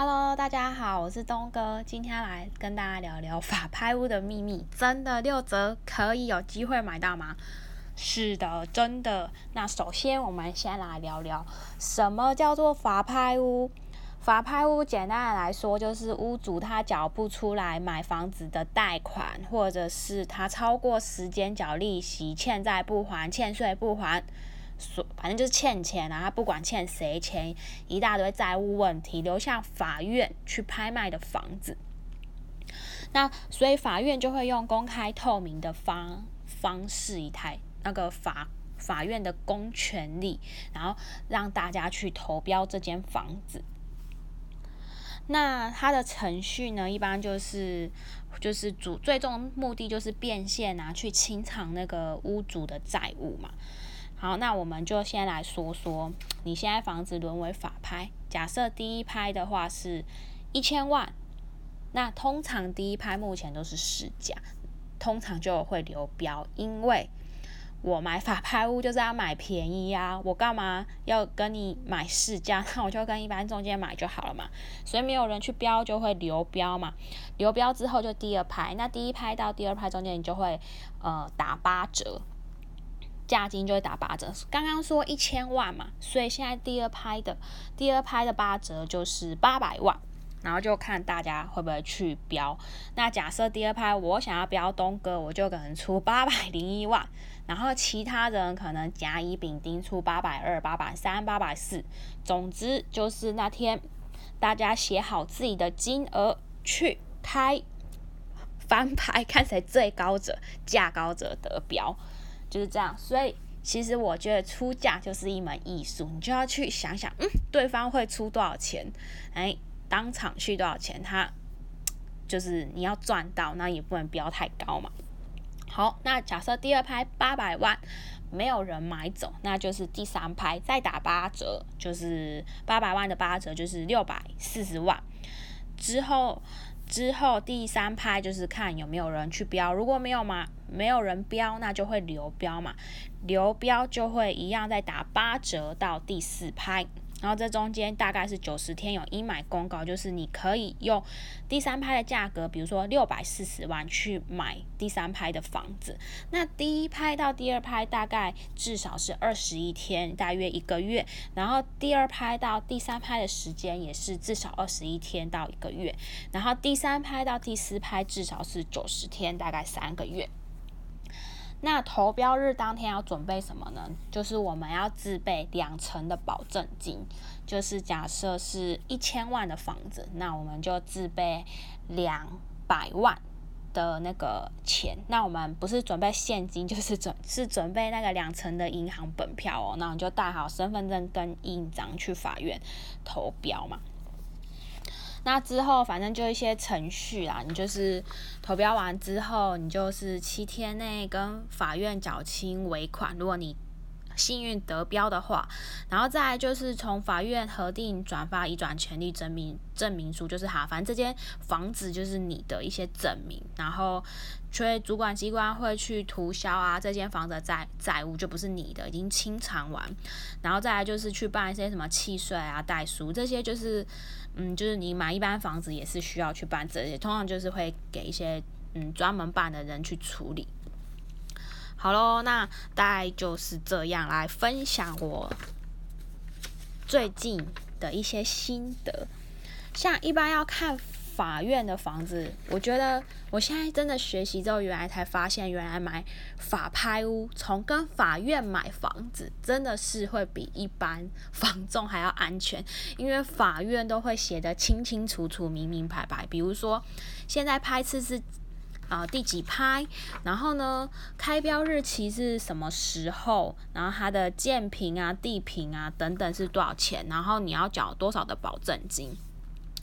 Hello，大家好，我是东哥，今天来跟大家聊聊法拍屋的秘密。真的六折可以有机会买到吗？是的，真的。那首先我们先来聊聊什么叫做法拍屋。法拍屋简单的来说，就是屋主他缴不出来买房子的贷款，或者是他超过时间缴利息、欠债不还、欠税不还。所反正就是欠钱啊，他不管欠谁钱，一大堆债务问题，流向法院去拍卖的房子。那所以法院就会用公开透明的方方式，一台那个法法院的公权力，然后让大家去投标这间房子。那它的程序呢，一般就是就是主最终目的就是变现啊，去清偿那个屋主的债务嘛。好，那我们就先来说说，你现在房子沦为法拍，假设第一拍的话是一千万，那通常第一拍目前都是市价，通常就会流标，因为我买法拍屋就是要买便宜啊，我干嘛要跟你买市价？那我就跟一般中介买就好了嘛，所以没有人去标就会流标嘛，流标之后就第二拍，那第一拍到第二拍中间你就会呃打八折。价金就会打八折，刚刚说一千万嘛，所以现在第二拍的第二拍的八折就是八百万，然后就看大家会不会去标。那假设第二拍我想要标东哥，我就可能出八百零一万，然后其他人可能甲乙丙丁出八百二、八百三、八百四，总之就是那天大家写好自己的金额去开翻拍，看谁最高者价高者得标。就是这样，所以其实我觉得出价就是一门艺术，你就要去想想，嗯，对方会出多少钱，哎，当场去多少钱，他就是你要赚到，那也不能标太高嘛。好，那假设第二拍八百万没有人买走，那就是第三拍再打八折，就是八百万的八折就是六百四十万之后。之后第三拍就是看有没有人去标，如果没有嘛，没有人标，那就会流标嘛，流标就会一样再打八折到第四拍。然后这中间大概是九十天有一买公告，就是你可以用第三拍的价格，比如说六百四十万去买第三拍的房子。那第一拍到第二拍大概至少是二十一天，大约一个月。然后第二拍到第三拍的时间也是至少二十一天到一个月。然后第三拍到第四拍至少是九十天，大概三个月。那投标日当天要准备什么呢？就是我们要自备两成的保证金，就是假设是一千万的房子，那我们就自备两百万的那个钱。那我们不是准备现金，就是准是准备那个两成的银行本票哦。那我们就带好身份证跟印章去法院投标嘛。那之后，反正就一些程序啦，你就是投标完之后，你就是七天内跟法院缴清尾款。如果你幸运得标的话，然后再就是从法院核定转发移转权利证明证明书，就是哈，反正这间房子就是你的一些证明，然后所以主管机关会去涂销啊，这间房子债债务就不是你的，已经清偿完，然后再来就是去办一些什么契税啊、代书这些，就是嗯，就是你买一般房子也是需要去办这些，通常就是会给一些嗯专门办的人去处理。好喽，那大概就是这样来分享我最近的一些心得。像一般要看法院的房子，我觉得我现在真的学习之后，原来才发现，原来买法拍屋，从跟法院买房子，真的是会比一般房仲还要安全，因为法院都会写的清清楚楚、明明白白。比如说，现在拍次是。啊，第几拍？然后呢？开标日期是什么时候？然后它的建平啊、地平啊等等是多少钱？然后你要缴多少的保证金？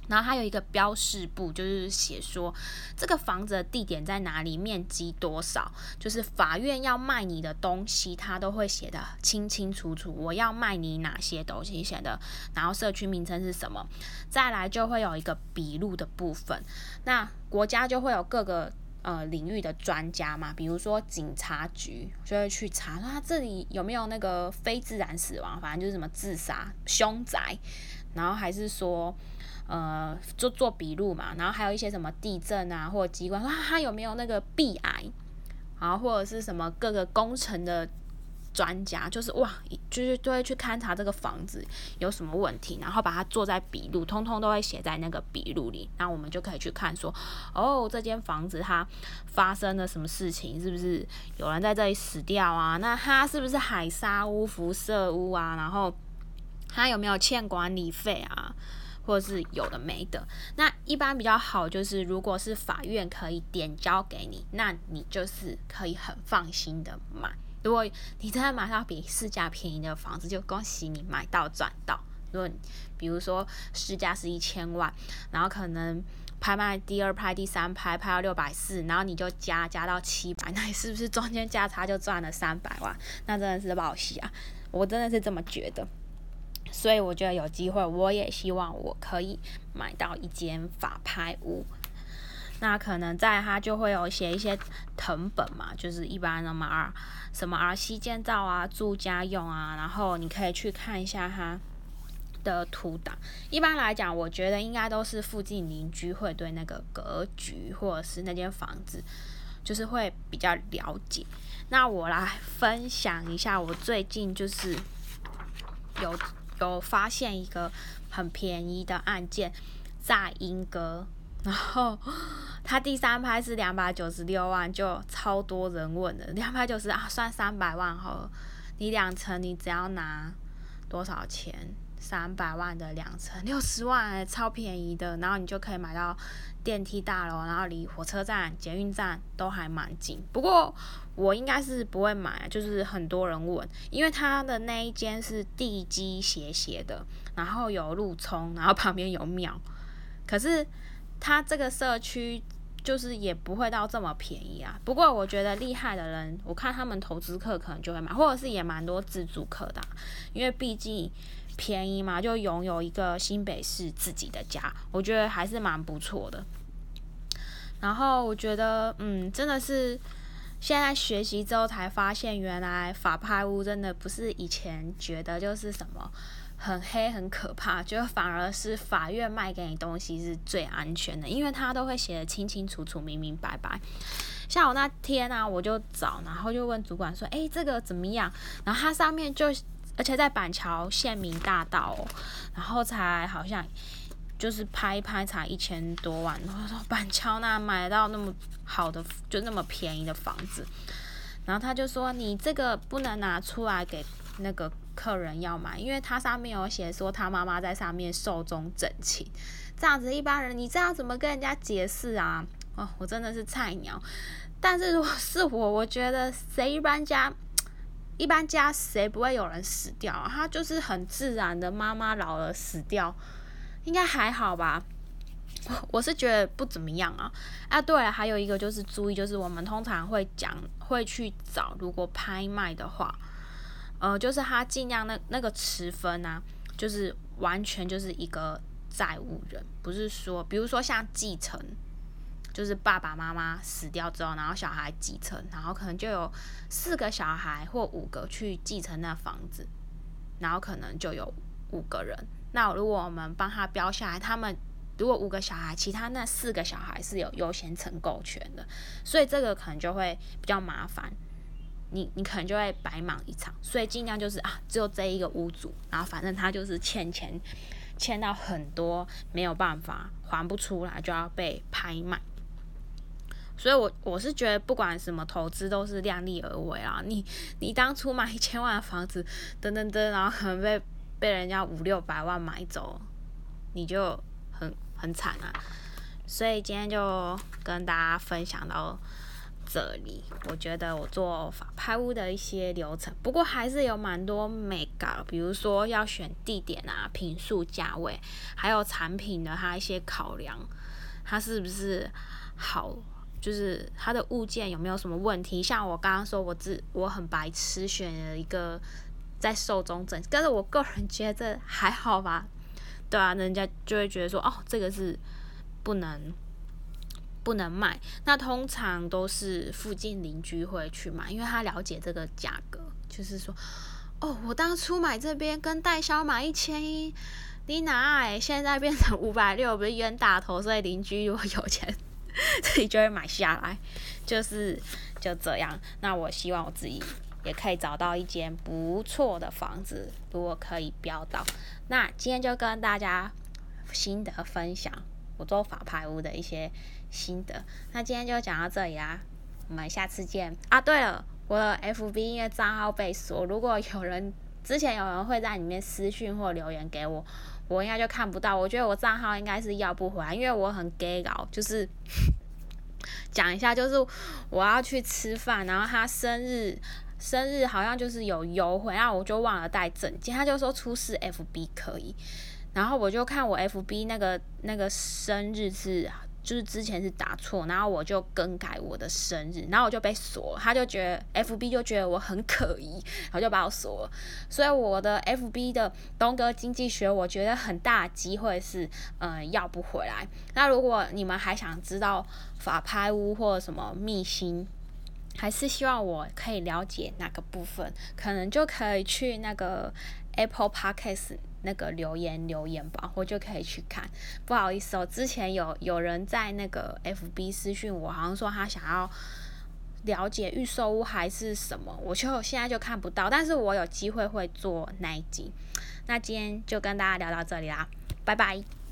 然后它有一个标示簿，就是写说这个房子的地点在哪里，面积多少，就是法院要卖你的东西，它都会写的清清楚楚。我要卖你哪些东西写的，然后社区名称是什么？再来就会有一个笔录的部分。那国家就会有各个。呃，领域的专家嘛，比如说警察局就会去查，他这里有没有那个非自然死亡，反正就是什么自杀、凶宅，然后还是说，呃，做做笔录嘛，然后还有一些什么地震啊，或者机关，说他有没有那个壁癌，然后或者是什么各个工程的。专家就是哇，就是都会去勘察这个房子有什么问题，然后把它做在笔录，通通都会写在那个笔录里。那我们就可以去看说，哦，这间房子它发生了什么事情，是不是有人在这里死掉啊？那它是不是海沙屋、辐射屋啊？然后它有没有欠管理费啊？或者是有的没的？那一般比较好就是，如果是法院可以点交给你，那你就是可以很放心的买。如果你真的买到比市价便宜的房子，就恭喜你买到赚到。如果比如说市价是一千万，然后可能拍卖第二拍、第三拍拍到六百四，然后你就加加到七百，那你是不是中间价差就赚了三百万？那真的是报喜啊！我真的是这么觉得。所以我觉得有机会，我也希望我可以买到一间法拍屋。那可能在它就会有写一些藤本嘛，就是一般的嘛什么 R C 建造啊，住家用啊，然后你可以去看一下它的图档。一般来讲，我觉得应该都是附近邻居会对那个格局或者是那间房子，就是会比较了解。那我来分享一下，我最近就是有有发现一个很便宜的案件，在英歌。然后他第三拍是两百九十六万，就超多人问的。两百九十啊，算三百万后，你两成你只要拿多少钱？三百万的两层，六十万，超便宜的。然后你就可以买到电梯大楼，然后离火车站、捷运站都还蛮近。不过我应该是不会买，就是很多人问，因为他的那一间是地基斜斜的，然后有路冲，然后旁边有庙，可是。它这个社区就是也不会到这么便宜啊。不过我觉得厉害的人，我看他们投资客可能就会买，或者是也蛮多自住客的，因为毕竟便宜嘛，就拥有一个新北市自己的家，我觉得还是蛮不错的。然后我觉得，嗯，真的是现在学习之后才发现，原来法拍屋真的不是以前觉得就是什么。很黑很可怕，就反而是法院卖给你东西是最安全的，因为他都会写的清清楚楚、明明白白。像我那天啊，我就找，然后就问主管说：“哎，这个怎么样？”然后它上面就，而且在板桥县民大道，哦，然后才好像就是拍一拍才一千多万。然后说板桥那买到那么好的，就那么便宜的房子，然后他就说：“你这个不能拿出来给那个。”客人要买，因为他上面有写说他妈妈在上面寿终正寝，这样子一般人你这样怎么跟人家解释啊？哦，我真的是菜鸟。但是如果是我，我觉得谁搬家一般家谁不会有人死掉？他就是很自然的，妈妈老了死掉，应该还好吧？我是觉得不怎么样啊。啊，对了，还有一个就是注意，就是我们通常会讲会去找，如果拍卖的话。呃，就是他尽量那那个持分啊，就是完全就是一个债务人，不是说，比如说像继承，就是爸爸妈妈死掉之后，然后小孩继承，然后可能就有四个小孩或五个去继承那房子，然后可能就有五个人。那如果我们帮他标下来，他们如果五个小孩，其他那四个小孩是有优先承购权的，所以这个可能就会比较麻烦。你你可能就会白忙一场，所以尽量就是啊，只有这一个屋主，然后反正他就是欠钱，欠到很多，没有办法还不出来，就要被拍卖。所以，我我是觉得不管什么投资都是量力而为啊。你你当初买一千万的房子，噔噔噔，然后可能被被人家五六百万买走，你就很很惨啊。所以今天就跟大家分享到。这里，我觉得我做法拍屋的一些流程，不过还是有蛮多美感，比如说要选地点啊、平数、价位，还有产品的它一些考量，它是不是好，就是它的物件有没有什么问题？像我刚刚说，我自我很白痴选了一个在寿终正但是我个人觉得还好吧，对啊，人家就会觉得说，哦，这个是不能。不能卖，那通常都是附近邻居会去买，因为他了解这个价格，就是说，哦，我当初买这边跟代销买一千一，你哪哎，现在变成五百六，不是冤大头，所以邻居如果有钱，自己就会买下来，就是就这样。那我希望我自己也可以找到一间不错的房子，如果可以标到。那今天就跟大家心得分享，我做法拍屋的一些心得。那今天就讲到这里啦，我们下次见啊！对了，我的 FB 因为账号被锁，如果有人之前有人会在里面私讯或留言给我。我应该就看不到，我觉得我账号应该是要不回来，因为我很 gay 搞，就是 讲一下，就是我要去吃饭，然后他生日，生日好像就是有优惠，然后我就忘了带证件，他就说出示 FB 可以，然后我就看我 FB 那个那个生日是。就是之前是打错，然后我就更改我的生日，然后我就被锁，他就觉得 FB 就觉得我很可疑，然后就把我锁了。所以我的 FB 的东哥经济学，我觉得很大机会是，嗯，要不回来。那如果你们还想知道法拍屋或什么秘辛，还是希望我可以了解哪个部分，可能就可以去那个 Apple Podcast。那个留言留言吧，我就可以去看。不好意思哦，之前有有人在那个 FB 私讯我，好像说他想要了解预售屋还是什么，我就现在就看不到。但是我有机会会做那一集。那今天就跟大家聊到这里啦，拜拜。